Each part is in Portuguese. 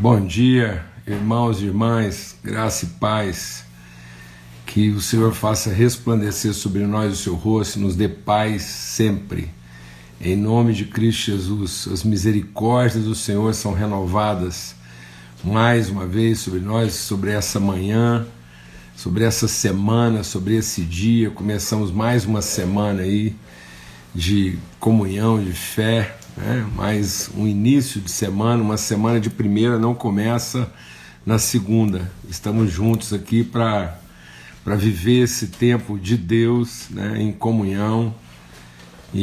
Bom dia, irmãos e irmãs, graça e paz. Que o Senhor faça resplandecer sobre nós o seu rosto e nos dê paz sempre. Em nome de Cristo Jesus, as misericórdias do Senhor são renovadas mais uma vez sobre nós, sobre essa manhã, sobre essa semana, sobre esse dia. Começamos mais uma semana aí de comunhão, de fé, né? mas um início de semana, uma semana de primeira não começa na segunda. Estamos juntos aqui para viver esse tempo de Deus né? em comunhão e,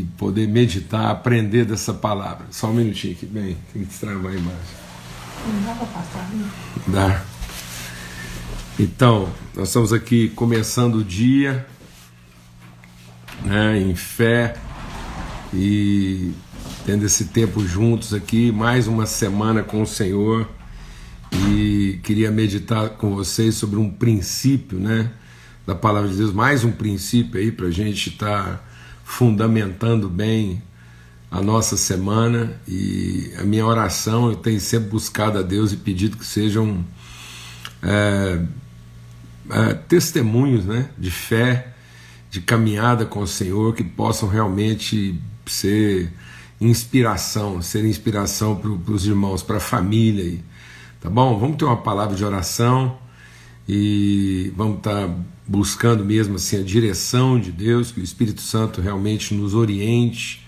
e, poder meditar, aprender dessa palavra. Só um minutinho aqui, bem, tem que destravar a imagem. Não dá para passar, né? Dá. Então, nós estamos aqui começando o dia né, em fé e tendo esse tempo juntos aqui, mais uma semana com o Senhor. E queria meditar com vocês sobre um princípio, né, da palavra de Deus, mais um princípio aí para a gente estar tá fundamentando bem a nossa semana. E a minha oração, eu tenho sempre buscado a Deus e pedido que sejam é, é, testemunhos, né, de fé, de caminhada com o Senhor, que possam realmente ser inspiração, ser inspiração para os irmãos, para a família. Tá bom? Vamos ter uma palavra de oração e vamos estar tá buscando mesmo assim a direção de Deus, que o Espírito Santo realmente nos oriente,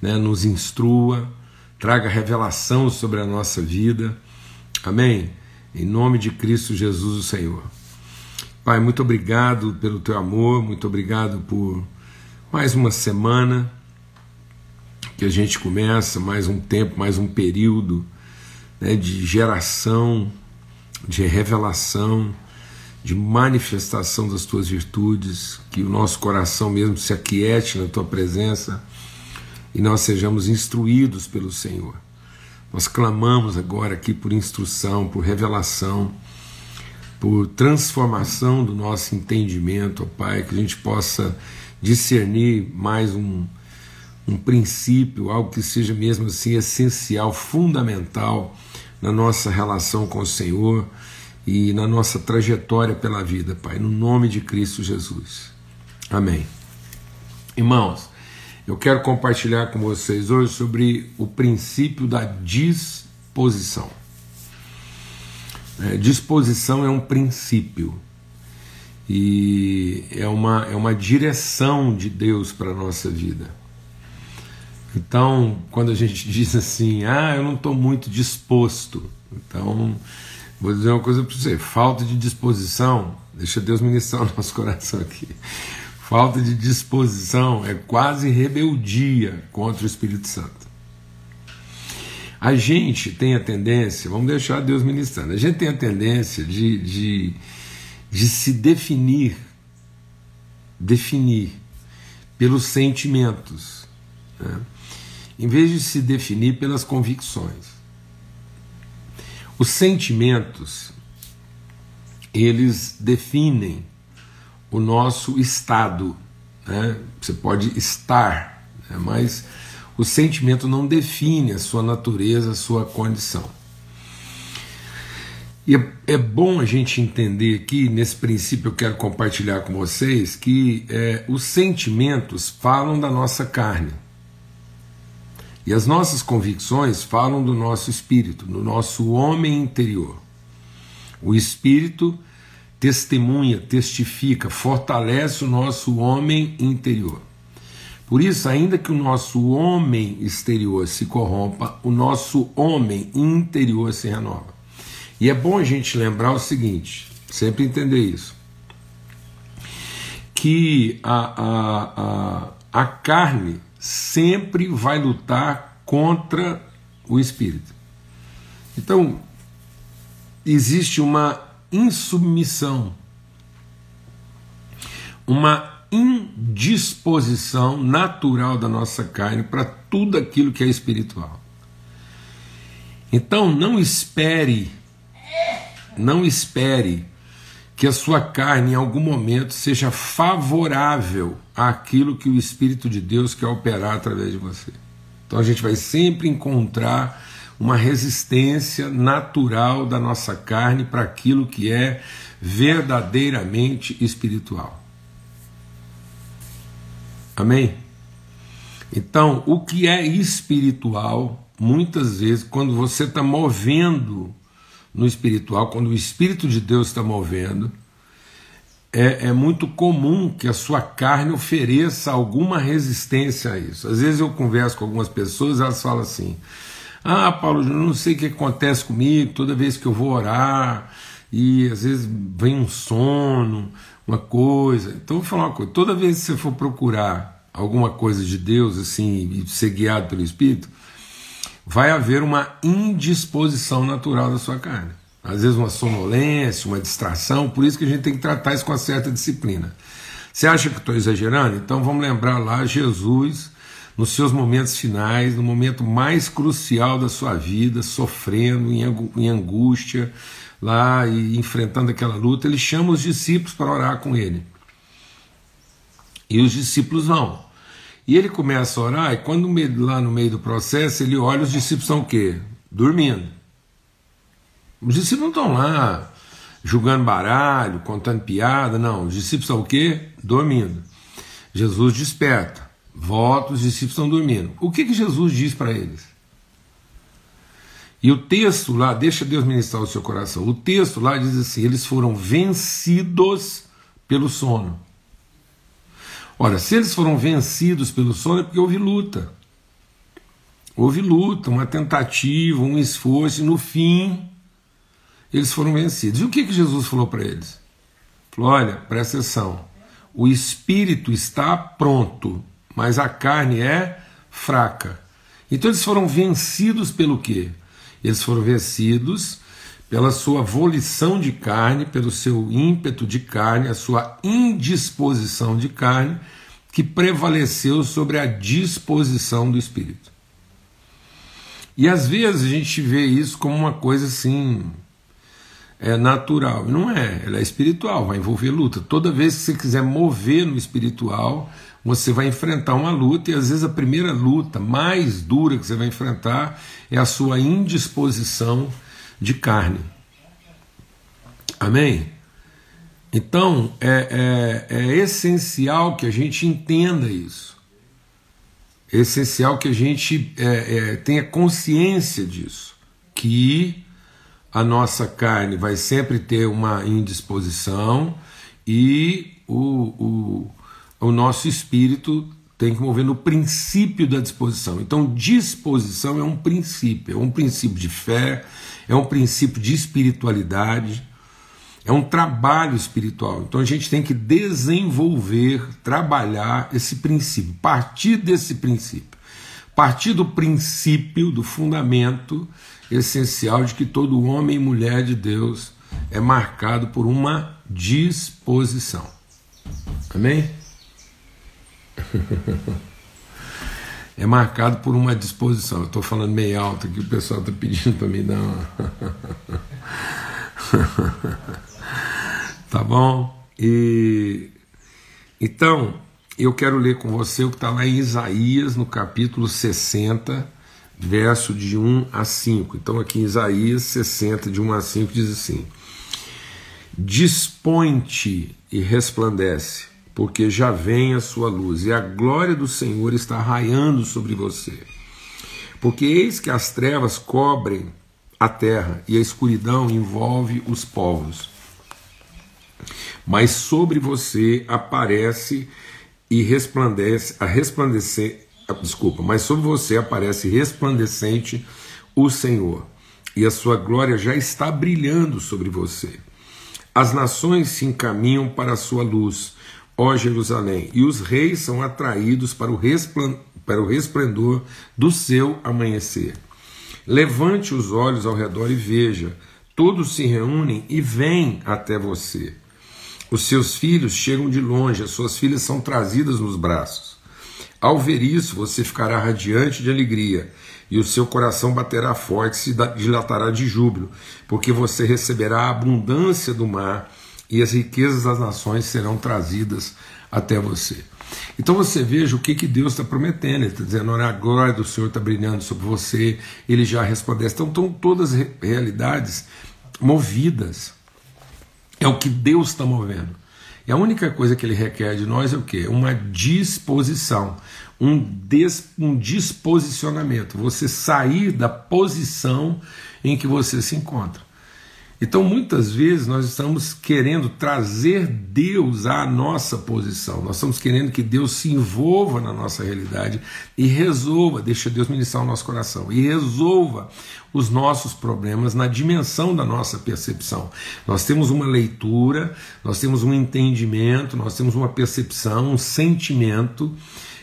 né, nos instrua, traga revelação sobre a nossa vida. Amém? Em nome de Cristo Jesus, o Senhor. Pai, muito obrigado pelo teu amor, muito obrigado por mais uma semana que a gente começa mais um tempo, mais um período né, de geração, de revelação, de manifestação das tuas virtudes, que o nosso coração mesmo se aquiete na tua presença e nós sejamos instruídos pelo Senhor. Nós clamamos agora aqui por instrução, por revelação, por transformação do nosso entendimento, ó Pai, que a gente possa discernir mais um um princípio, algo que seja mesmo assim essencial, fundamental na nossa relação com o Senhor e na nossa trajetória pela vida, Pai, no nome de Cristo Jesus. Amém. Irmãos, eu quero compartilhar com vocês hoje sobre o princípio da disposição. É, disposição é um princípio e é uma, é uma direção de Deus para a nossa vida. Então, quando a gente diz assim, ah, eu não estou muito disposto, então, vou dizer uma coisa para você: falta de disposição, deixa Deus ministrar o nosso coração aqui. Falta de disposição é quase rebeldia contra o Espírito Santo. A gente tem a tendência, vamos deixar Deus ministrando, a gente tem a tendência de, de, de se definir, definir pelos sentimentos. Né? Em vez de se definir pelas convicções. Os sentimentos, eles definem o nosso estado. Né? Você pode estar, né? mas o sentimento não define a sua natureza, a sua condição. E é, é bom a gente entender aqui, nesse princípio eu quero compartilhar com vocês, que é, os sentimentos falam da nossa carne. E as nossas convicções falam do nosso espírito, do nosso homem interior. O espírito testemunha, testifica, fortalece o nosso homem interior. Por isso, ainda que o nosso homem exterior se corrompa, o nosso homem interior se renova. E é bom a gente lembrar o seguinte, sempre entender isso, que a, a, a, a carne sempre vai lutar contra o espírito. Então, existe uma insubmissão, uma indisposição natural da nossa carne para tudo aquilo que é espiritual. Então, não espere, não espere que a sua carne em algum momento seja favorável àquilo que o Espírito de Deus quer operar através de você. Então a gente vai sempre encontrar uma resistência natural da nossa carne para aquilo que é verdadeiramente espiritual. Amém? Então, o que é espiritual, muitas vezes, quando você está movendo no espiritual, quando o Espírito de Deus está movendo, é, é, muito comum que a sua carne ofereça alguma resistência a isso. Às vezes eu converso com algumas pessoas, elas falam assim: Ah, Paulo, eu não sei o que acontece comigo toda vez que eu vou orar, e às vezes vem um sono, uma coisa. Então eu vou falar uma coisa: toda vez que você for procurar alguma coisa de Deus, assim, e ser guiado pelo Espírito, vai haver uma indisposição natural da sua carne às vezes uma sonolência, uma distração, por isso que a gente tem que tratar isso com uma certa disciplina. Você acha que estou exagerando? Então vamos lembrar lá Jesus nos seus momentos finais, no momento mais crucial da sua vida, sofrendo em angústia, lá e enfrentando aquela luta, ele chama os discípulos para orar com ele. E os discípulos vão. E ele começa a orar, e quando lá no meio do processo, ele olha, os discípulos estão o quê? Dormindo. Os discípulos não estão lá julgando baralho, contando piada, não. Os discípulos estão o quê? Dormindo. Jesus desperta, volta, os discípulos estão dormindo. O que, que Jesus diz para eles? E o texto lá, deixa Deus ministrar o seu coração. O texto lá diz assim: eles foram vencidos pelo sono. Ora, se eles foram vencidos pelo sono é porque houve luta. Houve luta, uma tentativa, um esforço, e no fim eles foram vencidos. E o que, que Jesus falou para eles? Falou: olha, presta atenção, o espírito está pronto, mas a carne é fraca. Então eles foram vencidos pelo quê? Eles foram vencidos pela sua volição de carne, pelo seu ímpeto de carne, a sua indisposição de carne, que prevaleceu sobre a disposição do espírito. E às vezes a gente vê isso como uma coisa assim, é natural. Não é, ela é espiritual, vai envolver luta. Toda vez que você quiser mover no espiritual, você vai enfrentar uma luta, e às vezes a primeira luta mais dura que você vai enfrentar é a sua indisposição de carne. Amém? Então é, é, é essencial que a gente entenda isso. É essencial que a gente é, é tenha consciência disso. Que a nossa carne vai sempre ter uma indisposição e o, o, o nosso espírito tem que mover no princípio da disposição. Então, disposição é um princípio, é um princípio de fé, é um princípio de espiritualidade, é um trabalho espiritual. Então, a gente tem que desenvolver, trabalhar esse princípio, partir desse princípio, partir do princípio, do fundamento essencial de que todo homem e mulher de Deus é marcado por uma disposição. Amém? É marcado por uma disposição. Eu estou falando meio alto aqui, o pessoal está pedindo para me dar uma. tá bom? E então, eu quero ler com você o que está lá em Isaías, no capítulo 60 verso de 1 a 5. Então, aqui em Isaías 60, de 1 a 5, diz assim: Dispõe-te e resplandece, porque já vem a sua luz, e a glória do Senhor está raiando sobre você. Porque eis que as trevas cobrem a terra, e a escuridão envolve os povos. Mas sobre você aparece e resplandece, a resplandecer desculpa, mas sobre você aparece resplandecente o Senhor, e a sua glória já está brilhando sobre você. As nações se encaminham para a sua luz, ó Jerusalém, e os reis são atraídos para o, para o resplendor do seu amanhecer. Levante os olhos ao redor e veja, todos se reúnem e vêm até você. Os seus filhos chegam de longe, as suas filhas são trazidas nos braços. Ao ver isso, você ficará radiante de alegria, e o seu coração baterá forte e se dilatará de júbilo, porque você receberá a abundância do mar, e as riquezas das nações serão trazidas até você. Então você veja o que, que Deus está prometendo. Ele está dizendo: olha, a glória do Senhor está brilhando sobre você. Ele já respondeu. Então estão todas as realidades movidas. É o que Deus está movendo. E a única coisa que ele requer de nós é o quê? Uma disposição, um, des, um disposicionamento. Você sair da posição em que você se encontra. Então, muitas vezes, nós estamos querendo trazer Deus à nossa posição, nós estamos querendo que Deus se envolva na nossa realidade e resolva, deixa Deus ministrar o nosso coração, e resolva os nossos problemas na dimensão da nossa percepção. Nós temos uma leitura, nós temos um entendimento, nós temos uma percepção, um sentimento.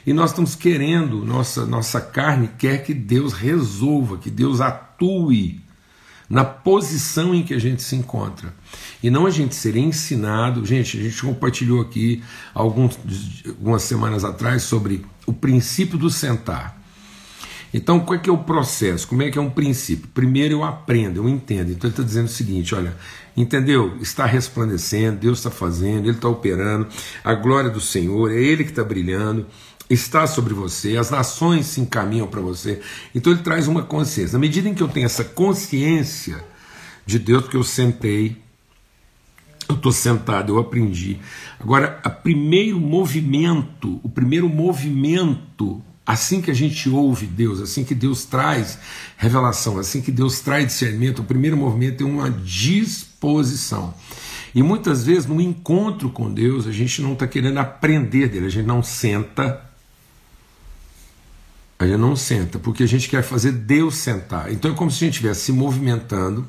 E nós estamos querendo, nossa, nossa carne quer que Deus resolva, que Deus atue na posição em que a gente se encontra. E não a gente ser ensinado. Gente, a gente compartilhou aqui alguns, algumas semanas atrás sobre o princípio do sentar. Então, qual é que é o processo? Como é que é um princípio? Primeiro eu aprendo, eu entendo. Então ele está dizendo o seguinte: olha, entendeu? Está resplandecendo, Deus está fazendo, Ele está operando, a glória do Senhor, é Ele que está brilhando está sobre você, as nações se encaminham para você. Então ele traz uma consciência. Na medida em que eu tenho essa consciência de Deus, porque eu sentei, eu estou sentado, eu aprendi. Agora, o primeiro movimento, o primeiro movimento, assim que a gente ouve Deus, assim que Deus traz revelação, assim que Deus traz discernimento, o primeiro movimento é uma disposição. E muitas vezes no encontro com Deus a gente não está querendo aprender dele, a gente não senta a gente não senta, porque a gente quer fazer Deus sentar. Então é como se a gente estivesse se movimentando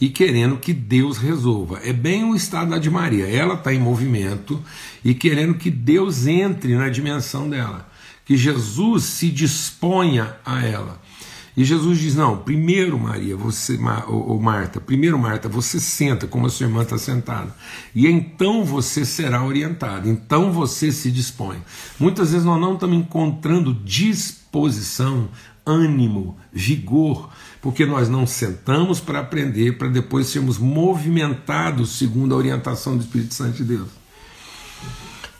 e querendo que Deus resolva. É bem o estado de Maria. Ela está em movimento e querendo que Deus entre na dimensão dela. Que Jesus se disponha a ela. E Jesus diz: Não, primeiro, Maria, você, ou Marta, primeiro, Marta, você senta como a sua irmã está sentada. E então você será orientado, então você se dispõe. Muitas vezes nós não estamos encontrando disposição, ânimo, vigor, porque nós não sentamos para aprender, para depois sermos movimentados segundo a orientação do Espírito Santo de Deus,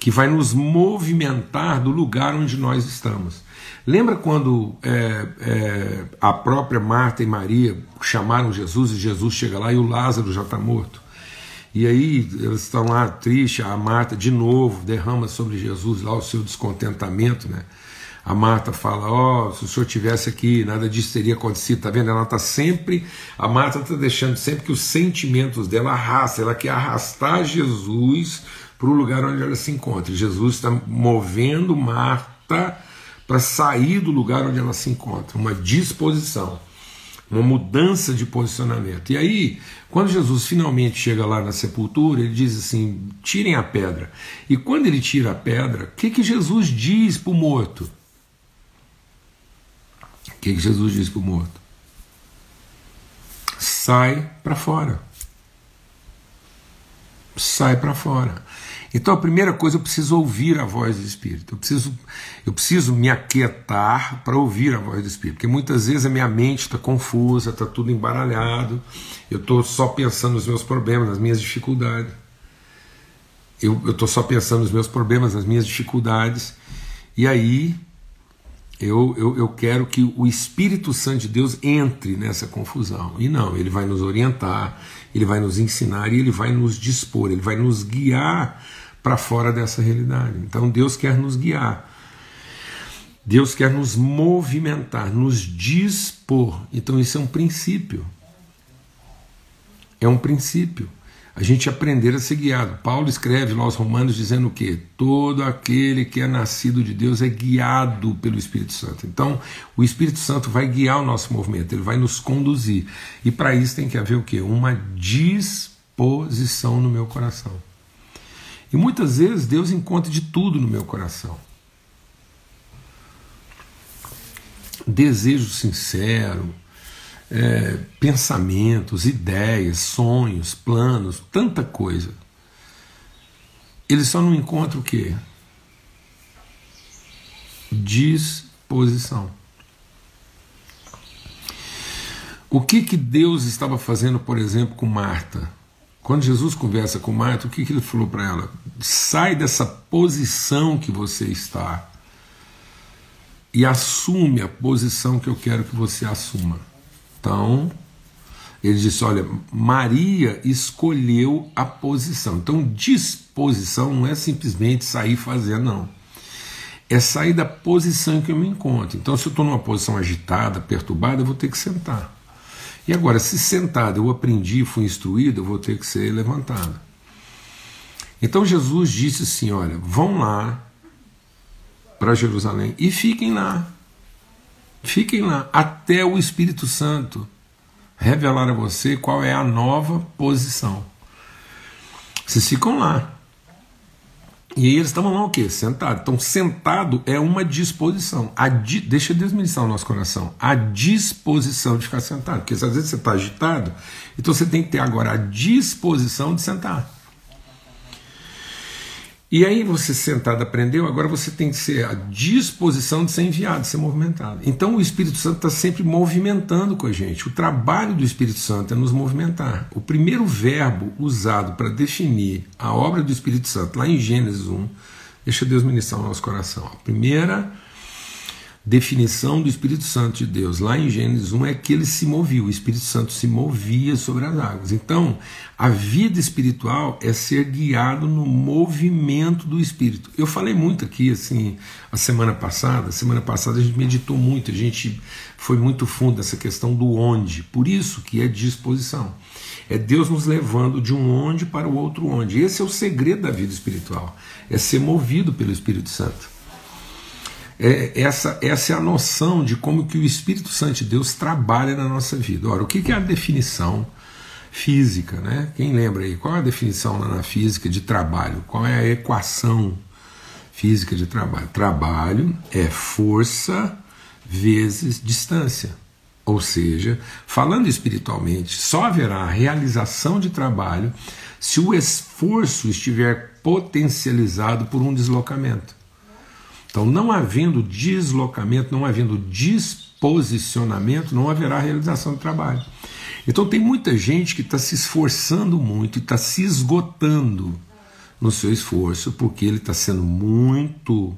que vai nos movimentar do lugar onde nós estamos. Lembra quando é, é, a própria Marta e Maria chamaram Jesus e Jesus chega lá e o Lázaro já está morto? E aí eles estão lá tristes, a Marta de novo derrama sobre Jesus lá o seu descontentamento, né? A Marta fala: Ó, oh, se o senhor tivesse aqui, nada disso teria acontecido, tá vendo? Ela está sempre, a Marta está deixando sempre que os sentimentos dela arrastem, ela quer arrastar Jesus para o lugar onde ela se encontra. Jesus está movendo Marta para sair do lugar onde ela se encontra, uma disposição, uma mudança de posicionamento. E aí, quando Jesus finalmente chega lá na sepultura, ele diz assim: tirem a pedra. E quando ele tira a pedra, o que, que Jesus diz para o morto? Que, que Jesus diz para o morto? Sai para fora. Sai para fora. Então a primeira coisa eu preciso ouvir a voz do Espírito. Eu preciso, eu preciso me aquietar para ouvir a voz do Espírito, porque muitas vezes a minha mente está confusa, está tudo embaralhado. Eu estou só pensando nos meus problemas, nas minhas dificuldades. Eu estou só pensando nos meus problemas, nas minhas dificuldades. E aí eu, eu, eu quero que o Espírito Santo de Deus entre nessa confusão. E não, ele vai nos orientar, ele vai nos ensinar e ele vai nos dispor, ele vai nos guiar para fora dessa realidade. Então Deus quer nos guiar. Deus quer nos movimentar, nos dispor. Então isso é um princípio. É um princípio. A gente aprender a ser guiado. Paulo escreve lá aos Romanos dizendo o quê? Todo aquele que é nascido de Deus é guiado pelo Espírito Santo. Então, o Espírito Santo vai guiar o nosso movimento, ele vai nos conduzir. E para isso tem que haver o quê? Uma disposição no meu coração. E muitas vezes Deus encontra de tudo no meu coração. Desejo sincero, é, pensamentos, ideias, sonhos, planos, tanta coisa. Ele só não encontra o quê? Disposição. O que que Deus estava fazendo, por exemplo, com Marta? Quando Jesus conversa com Marta, o que, que ele falou para ela? Sai dessa posição que você está e assume a posição que eu quero que você assuma. Então, ele disse: Olha, Maria escolheu a posição. Então, disposição não é simplesmente sair fazendo, não. É sair da posição em que eu me encontro. Então, se eu estou numa posição agitada, perturbada, eu vou ter que sentar. E agora, se sentado eu aprendi, fui instruído, eu vou ter que ser levantado. Então Jesus disse assim: Olha, vão lá para Jerusalém e fiquem lá. Fiquem lá até o Espírito Santo revelar a você qual é a nova posição. Vocês ficam lá. E eles estavam lá o quê? Sentado. Então, sentado é uma disposição. A di... Deixa Deus ministrar o nosso coração. A disposição de ficar sentado. Porque às vezes você está agitado, então você tem que ter agora a disposição de sentar. E aí você sentado aprendeu, agora você tem que ser a disposição de ser enviado, de ser movimentado. Então o Espírito Santo está sempre movimentando com a gente. O trabalho do Espírito Santo é nos movimentar. O primeiro verbo usado para definir a obra do Espírito Santo, lá em Gênesis 1, deixa Deus ministrar o nosso coração. A primeira definição do Espírito Santo de Deus lá em Gênesis 1 é que ele se movia, o Espírito Santo se movia sobre as águas. Então, a vida espiritual é ser guiado no movimento do Espírito. Eu falei muito aqui, assim, a semana passada. Semana passada a gente meditou muito, a gente foi muito fundo nessa questão do onde. Por isso que é disposição. É Deus nos levando de um onde para o outro onde. Esse é o segredo da vida espiritual. É ser movido pelo Espírito Santo. É, essa, essa é a noção de como que o Espírito Santo de Deus trabalha na nossa vida. Ora, o que, que é a definição física? Né? Quem lembra aí? Qual é a definição na física de trabalho? Qual é a equação física de trabalho? Trabalho é força vezes distância. Ou seja, falando espiritualmente, só haverá realização de trabalho se o esforço estiver potencializado por um deslocamento. Então, não havendo deslocamento, não havendo disposicionamento, não haverá realização do trabalho. Então, tem muita gente que está se esforçando muito está se esgotando no seu esforço, porque ele está sendo muito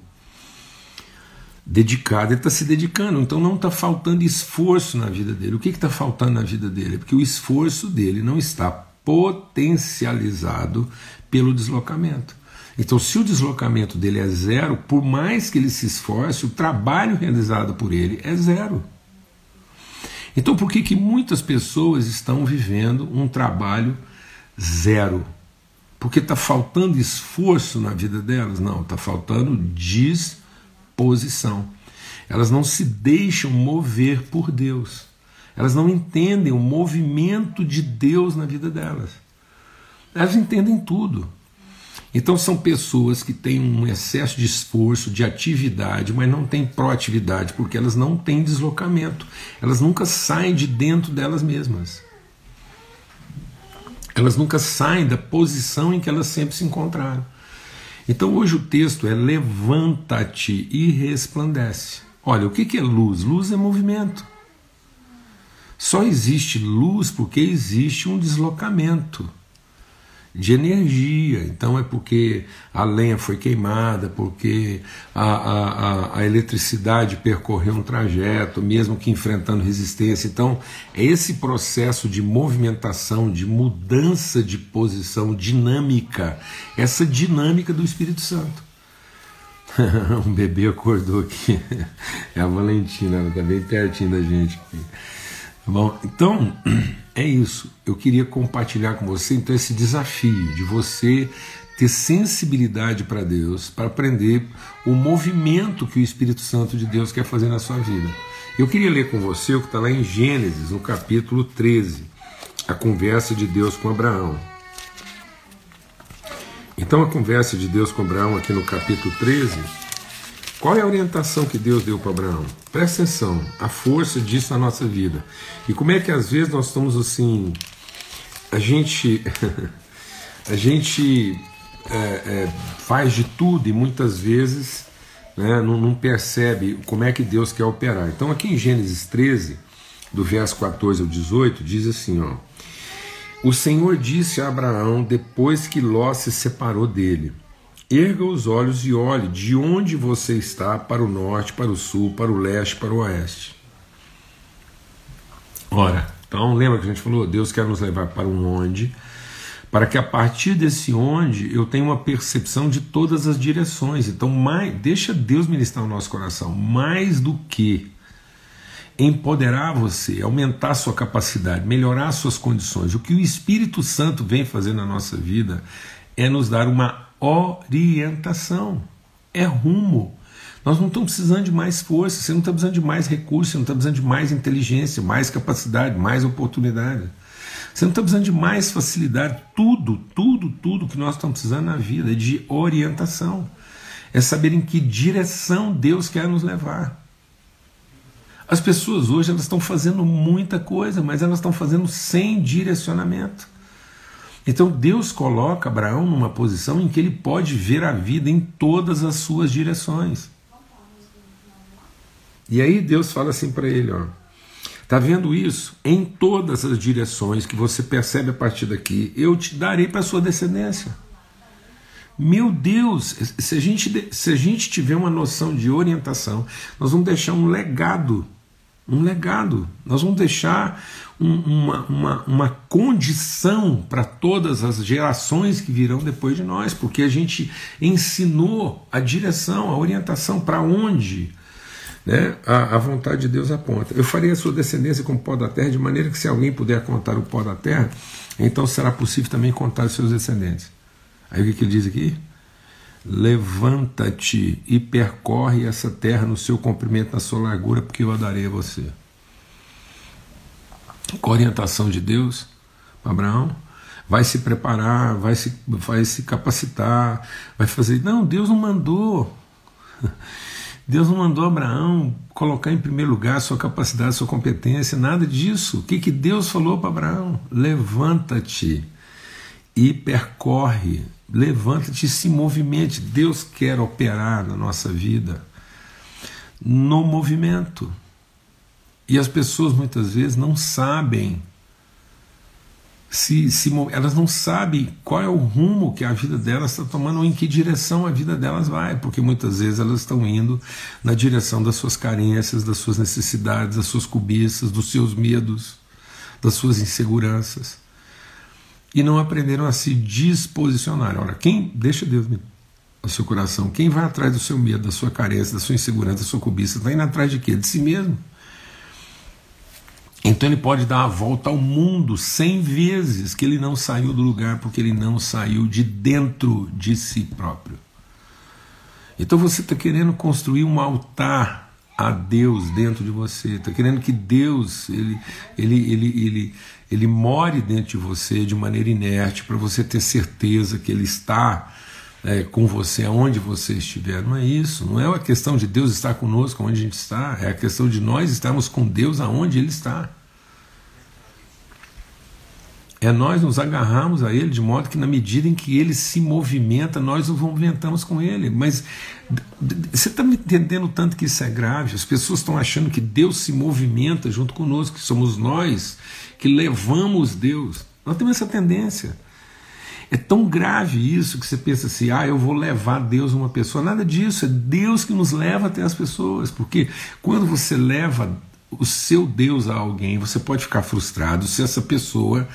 dedicado, ele está se dedicando, então não está faltando esforço na vida dele. O que está faltando na vida dele? É porque o esforço dele não está potencializado pelo deslocamento. Então, se o deslocamento dele é zero, por mais que ele se esforce, o trabalho realizado por ele é zero. Então, por que, que muitas pessoas estão vivendo um trabalho zero? Porque está faltando esforço na vida delas? Não, está faltando disposição. Elas não se deixam mover por Deus. Elas não entendem o movimento de Deus na vida delas. Elas entendem tudo. Então são pessoas que têm um excesso de esforço, de atividade, mas não têm proatividade, porque elas não têm deslocamento. Elas nunca saem de dentro delas mesmas. Elas nunca saem da posição em que elas sempre se encontraram. Então hoje o texto é levanta-te e resplandece. Olha, o que é luz? Luz é movimento. Só existe luz porque existe um deslocamento de energia. Então é porque a lenha foi queimada, porque a, a, a, eletricidade percorreu um trajeto, mesmo que enfrentando resistência. Então é esse processo de movimentação, de mudança de posição dinâmica, essa dinâmica do Espírito Santo. um bebê acordou aqui, é a Valentina, ela está bem pertinho da gente aqui. Tá bom, então é isso. Eu queria compartilhar com você então esse desafio de você ter sensibilidade para Deus, para aprender o movimento que o Espírito Santo de Deus quer fazer na sua vida. Eu queria ler com você o que está lá em Gênesis, no capítulo 13, a conversa de Deus com Abraão. Então, a conversa de Deus com Abraão, aqui no capítulo 13, qual é a orientação que Deus deu para Abraão? Presta atenção, a força disso na nossa vida. E como é que às vezes nós estamos assim. A gente. a gente é, é, faz de tudo e muitas vezes né, não, não percebe como é que Deus quer operar. Então, aqui em Gênesis 13, do verso 14 ao 18, diz assim: ó. O Senhor disse a Abraão depois que Ló se separou dele: Erga os olhos e olhe de onde você está para o norte, para o sul, para o leste, para o oeste. Ora, então lembra que a gente falou? Deus quer nos levar para um onde, para que a partir desse onde eu tenha uma percepção de todas as direções. Então, mais, deixa Deus ministrar o nosso coração, mais do que empoderar você, aumentar sua capacidade, melhorar suas condições. O que o Espírito Santo vem fazer na nossa vida é nos dar uma orientação, é rumo. Nós não estamos precisando de mais força, você não está precisando de mais recursos, você não está precisando de mais inteligência, mais capacidade, mais oportunidade. Você não está precisando de mais facilidade. Tudo, tudo, tudo que nós estamos precisando na vida é de orientação. É saber em que direção Deus quer nos levar. As pessoas hoje elas estão fazendo muita coisa, mas elas estão fazendo sem direcionamento. Então Deus coloca Abraão numa posição em que ele pode ver a vida em todas as suas direções. E aí Deus fala assim para ele, ó, tá vendo isso? Em todas as direções que você percebe a partir daqui, eu te darei para sua descendência. Meu Deus, se a, gente, se a gente tiver uma noção de orientação, nós vamos deixar um legado um legado. Nós vamos deixar uma, uma, uma condição para todas as gerações que virão depois de nós, porque a gente ensinou a direção, a orientação para onde né, a, a, vontade de Deus aponta. Eu farei a sua descendência como pó da terra, de maneira que se alguém puder contar o pó da terra, então será possível também contar os seus descendentes. Aí o que, que ele diz aqui? Levanta-te e percorre essa terra no seu comprimento, na sua largura, porque eu a darei a você. Com a orientação de Deus, Abraão, vai se preparar, vai se, vai se capacitar, vai fazer. Não, Deus não mandou. Deus não mandou Abraão colocar em primeiro lugar sua capacidade, sua competência, nada disso. O que, que Deus falou para Abraão? Levanta-te e percorre Levanta-te e se movimente. Deus quer operar na nossa vida no movimento. E as pessoas muitas vezes não sabem se, se elas não sabem qual é o rumo que a vida delas está tomando ou em que direção a vida delas vai, porque muitas vezes elas estão indo na direção das suas carências, das suas necessidades, das suas cobiças, dos seus medos, das suas inseguranças e não aprenderam a se disposicionar. Ora, quem deixa Deus no seu coração, quem vai atrás do seu medo, da sua carência, da sua insegurança, da sua cobiça, está indo atrás de quê? De si mesmo. Então ele pode dar a volta ao mundo cem vezes que ele não saiu do lugar porque ele não saiu de dentro de si próprio. Então você está querendo construir um altar a Deus dentro de você, está querendo que Deus ele, ele, ele, ele, ele more dentro de você de maneira inerte, para você ter certeza que ele está é, com você aonde você estiver. Não é isso, não é a questão de Deus estar conosco onde a gente está, é a questão de nós estarmos com Deus aonde Ele está. É nós nos agarrarmos a Ele de modo que, na medida em que Ele se movimenta, nós nos movimentamos com Ele. Mas você está me entendendo tanto que isso é grave? As pessoas estão achando que Deus se movimenta junto conosco, que somos nós que levamos Deus. Nós temos essa tendência. É tão grave isso que você pensa assim: ah, eu vou levar Deus a uma pessoa. Nada disso, é Deus que nos leva até as pessoas. Porque quando você leva o seu Deus a alguém, você pode ficar frustrado se essa pessoa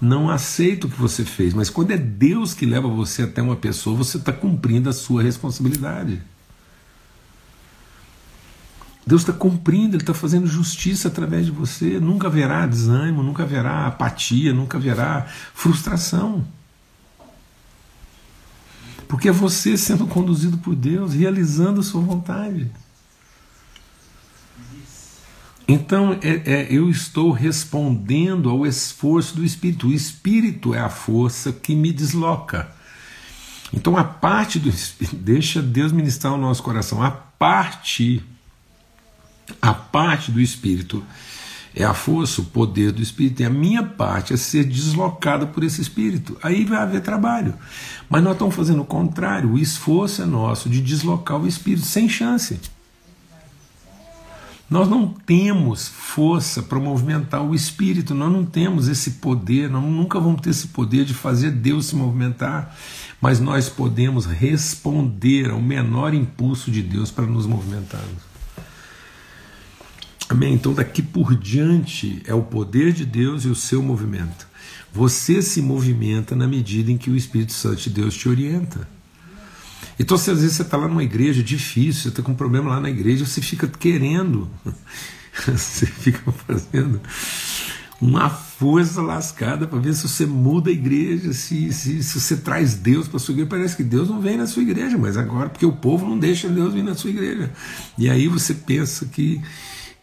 não aceita o que você fez. Mas quando é Deus que leva você até uma pessoa, você está cumprindo a sua responsabilidade. Deus está cumprindo, Ele está fazendo justiça através de você. Nunca haverá desânimo, nunca haverá apatia, nunca haverá frustração. Porque é você sendo conduzido por Deus, realizando a sua vontade. Então é, é, eu estou respondendo ao esforço do Espírito. O Espírito é a força que me desloca. Então a parte do Espírito, deixa Deus ministrar o nosso coração, a parte a parte do Espírito é a força, o poder do Espírito, e a minha parte é ser deslocada por esse Espírito. Aí vai haver trabalho. Mas nós estamos fazendo o contrário, o esforço é nosso de deslocar o Espírito, sem chance. Nós não temos força para movimentar o espírito, nós não temos esse poder, nós nunca vamos ter esse poder de fazer Deus se movimentar, mas nós podemos responder ao menor impulso de Deus para nos movimentarmos. Amém? Então, daqui por diante é o poder de Deus e o seu movimento. Você se movimenta na medida em que o Espírito Santo de Deus te orienta. Então, se às vezes você está lá numa igreja difícil, você está com um problema lá na igreja, você fica querendo, você fica fazendo uma força lascada para ver se você muda a igreja, se, se, se você traz Deus para sua igreja. Parece que Deus não vem na sua igreja, mas agora, porque o povo não deixa Deus vir na sua igreja. E aí você pensa que,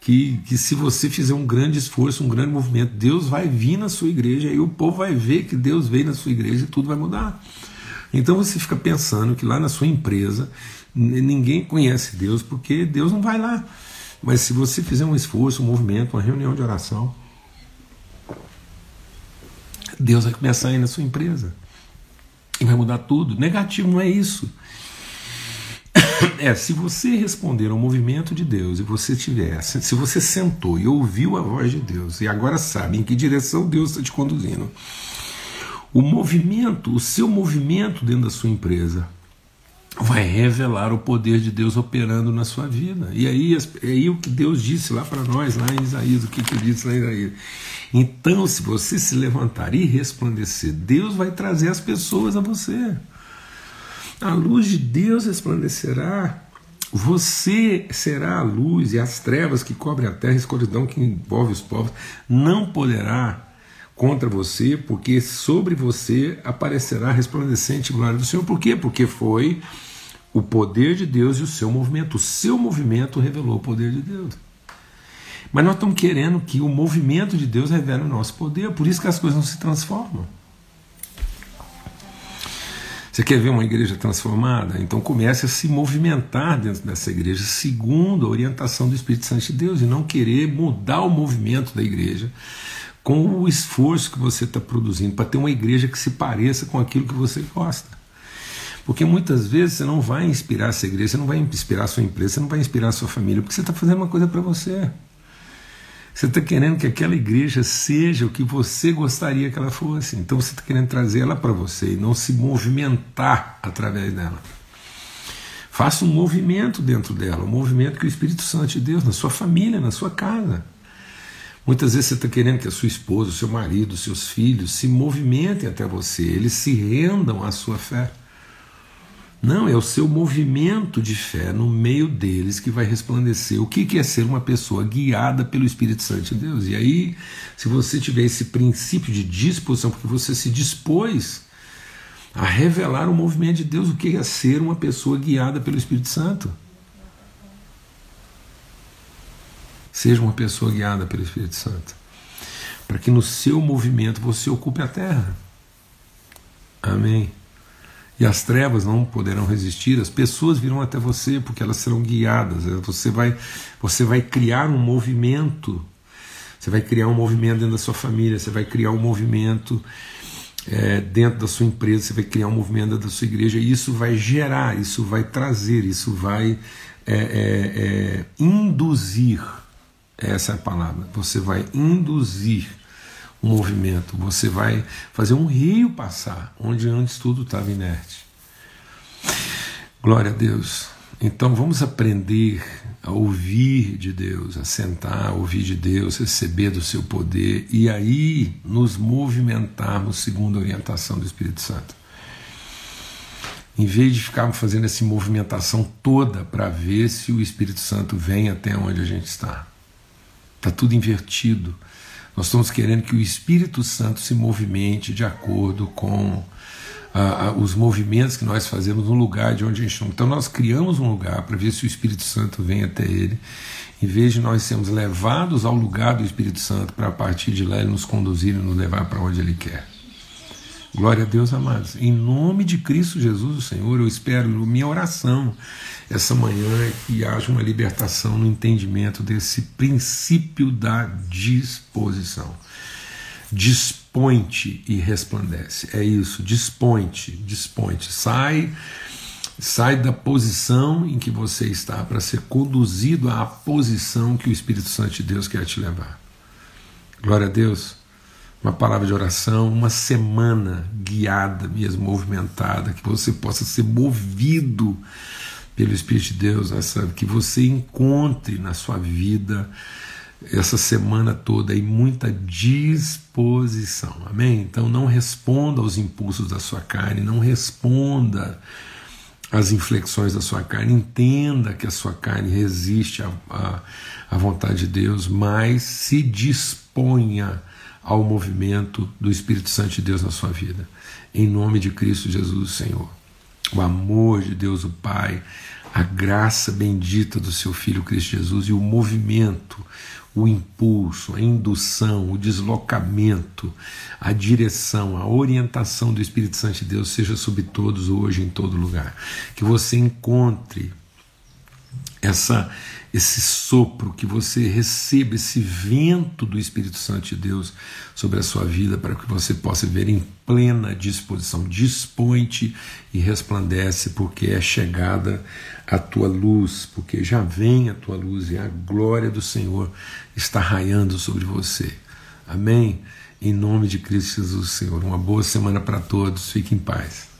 que, que se você fizer um grande esforço, um grande movimento, Deus vai vir na sua igreja e o povo vai ver que Deus veio na sua igreja e tudo vai mudar. Então você fica pensando que lá na sua empresa ninguém conhece Deus porque Deus não vai lá. Mas se você fizer um esforço, um movimento, uma reunião de oração, Deus vai começar a ir na sua empresa e vai mudar tudo. Negativo não é isso. É, se você responder ao movimento de Deus e você tiver, se você sentou e ouviu a voz de Deus e agora sabe em que direção Deus está te conduzindo, o movimento, o seu movimento dentro da sua empresa vai revelar o poder de Deus operando na sua vida. E aí, aí o que Deus disse lá para nós, lá em Isaías, o que, que disse lá em Isaías. Então, se você se levantar e resplandecer, Deus vai trazer as pessoas a você. A luz de Deus resplandecerá. Você será a luz e as trevas que cobrem a terra, a escuridão que envolve os povos, não poderá contra você, porque sobre você aparecerá a resplandecente glória do Senhor. Por quê? Porque foi o poder de Deus e o seu movimento. O seu movimento revelou o poder de Deus. Mas nós estamos querendo que o movimento de Deus revele o nosso poder, por isso que as coisas não se transformam. Você quer ver uma igreja transformada? Então comece a se movimentar dentro dessa igreja segundo a orientação do Espírito Santo de Deus e não querer mudar o movimento da igreja com o esforço que você está produzindo para ter uma igreja que se pareça com aquilo que você gosta. Porque muitas vezes você não vai inspirar essa igreja, você não vai inspirar sua empresa, você não vai inspirar sua família, porque você está fazendo uma coisa para você. Você está querendo que aquela igreja seja o que você gostaria que ela fosse. Então você está querendo trazer ela para você e não se movimentar através dela. Faça um movimento dentro dela, um movimento que o Espírito Santo de Deus, na sua família, na sua casa. Muitas vezes você está querendo que a sua esposa, o seu marido, os seus filhos se movimentem até você, eles se rendam à sua fé. Não, é o seu movimento de fé no meio deles que vai resplandecer. O que é ser uma pessoa guiada pelo Espírito Santo de Deus? E aí, se você tiver esse princípio de disposição, porque você se dispôs a revelar o movimento de Deus, o que é ser uma pessoa guiada pelo Espírito Santo? Seja uma pessoa guiada pelo Espírito Santo, para que no seu movimento você ocupe a terra. Amém e as trevas não poderão resistir, as pessoas virão até você porque elas serão guiadas. Você vai, você vai criar um movimento, você vai criar um movimento dentro da sua família, você vai criar um movimento é, dentro da sua empresa, você vai criar um movimento dentro da sua igreja, e isso vai gerar, isso vai trazer, isso vai é, é, é induzir essa é a palavra. Você vai induzir um movimento, você vai fazer um rio passar onde antes tudo estava inerte. Glória a Deus. Então vamos aprender a ouvir de Deus, a sentar, ouvir de Deus, receber do seu poder e aí nos movimentarmos segundo a orientação do Espírito Santo. Em vez de ficarmos fazendo essa movimentação toda para ver se o Espírito Santo vem até onde a gente está. Está tudo invertido. Nós estamos querendo que o Espírito Santo se movimente de acordo com ah, ah, os movimentos que nós fazemos no lugar de onde a gente está. Então nós criamos um lugar para ver se o Espírito Santo vem até ele, em vez de nós sermos levados ao lugar do Espírito Santo para a partir de lá ele nos conduzir e nos levar para onde ele quer. Glória a Deus, amados. Em nome de Cristo Jesus, o Senhor, eu espero, minha oração essa manhã é que haja uma libertação no entendimento desse princípio da disposição. Disponte e resplandece. É isso, disponte, disponte. Sai, Sai da posição em que você está para ser conduzido à posição que o Espírito Santo de Deus quer te levar. Glória a Deus. Uma palavra de oração, uma semana guiada, mesmo movimentada, que você possa ser movido pelo Espírito de Deus, essa, que você encontre na sua vida essa semana toda aí muita disposição. Amém? Então não responda aos impulsos da sua carne, não responda às inflexões da sua carne, entenda que a sua carne resiste à, à, à vontade de Deus, mas se disponha ao movimento do Espírito Santo de Deus na sua vida. Em nome de Cristo Jesus, Senhor. O amor de Deus, o Pai, a graça bendita do seu Filho Cristo Jesus e o movimento o impulso, a indução, o deslocamento, a direção, a orientação do Espírito Santo de Deus seja sobre todos hoje, em todo lugar. Que você encontre essa esse sopro, que você receba esse vento do Espírito Santo de Deus sobre a sua vida, para que você possa ver em plena disposição. Dispõe-te e resplandece, porque é chegada a tua luz, porque já vem a tua luz e a glória do Senhor está raiando sobre você. Amém? Em nome de Cristo Jesus, Senhor. Uma boa semana para todos. Fique em paz.